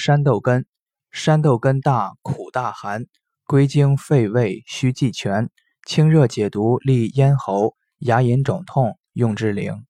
山豆根，山豆根大苦大寒，归经肺胃需济全，清热解毒利咽喉，牙龈肿痛用之灵。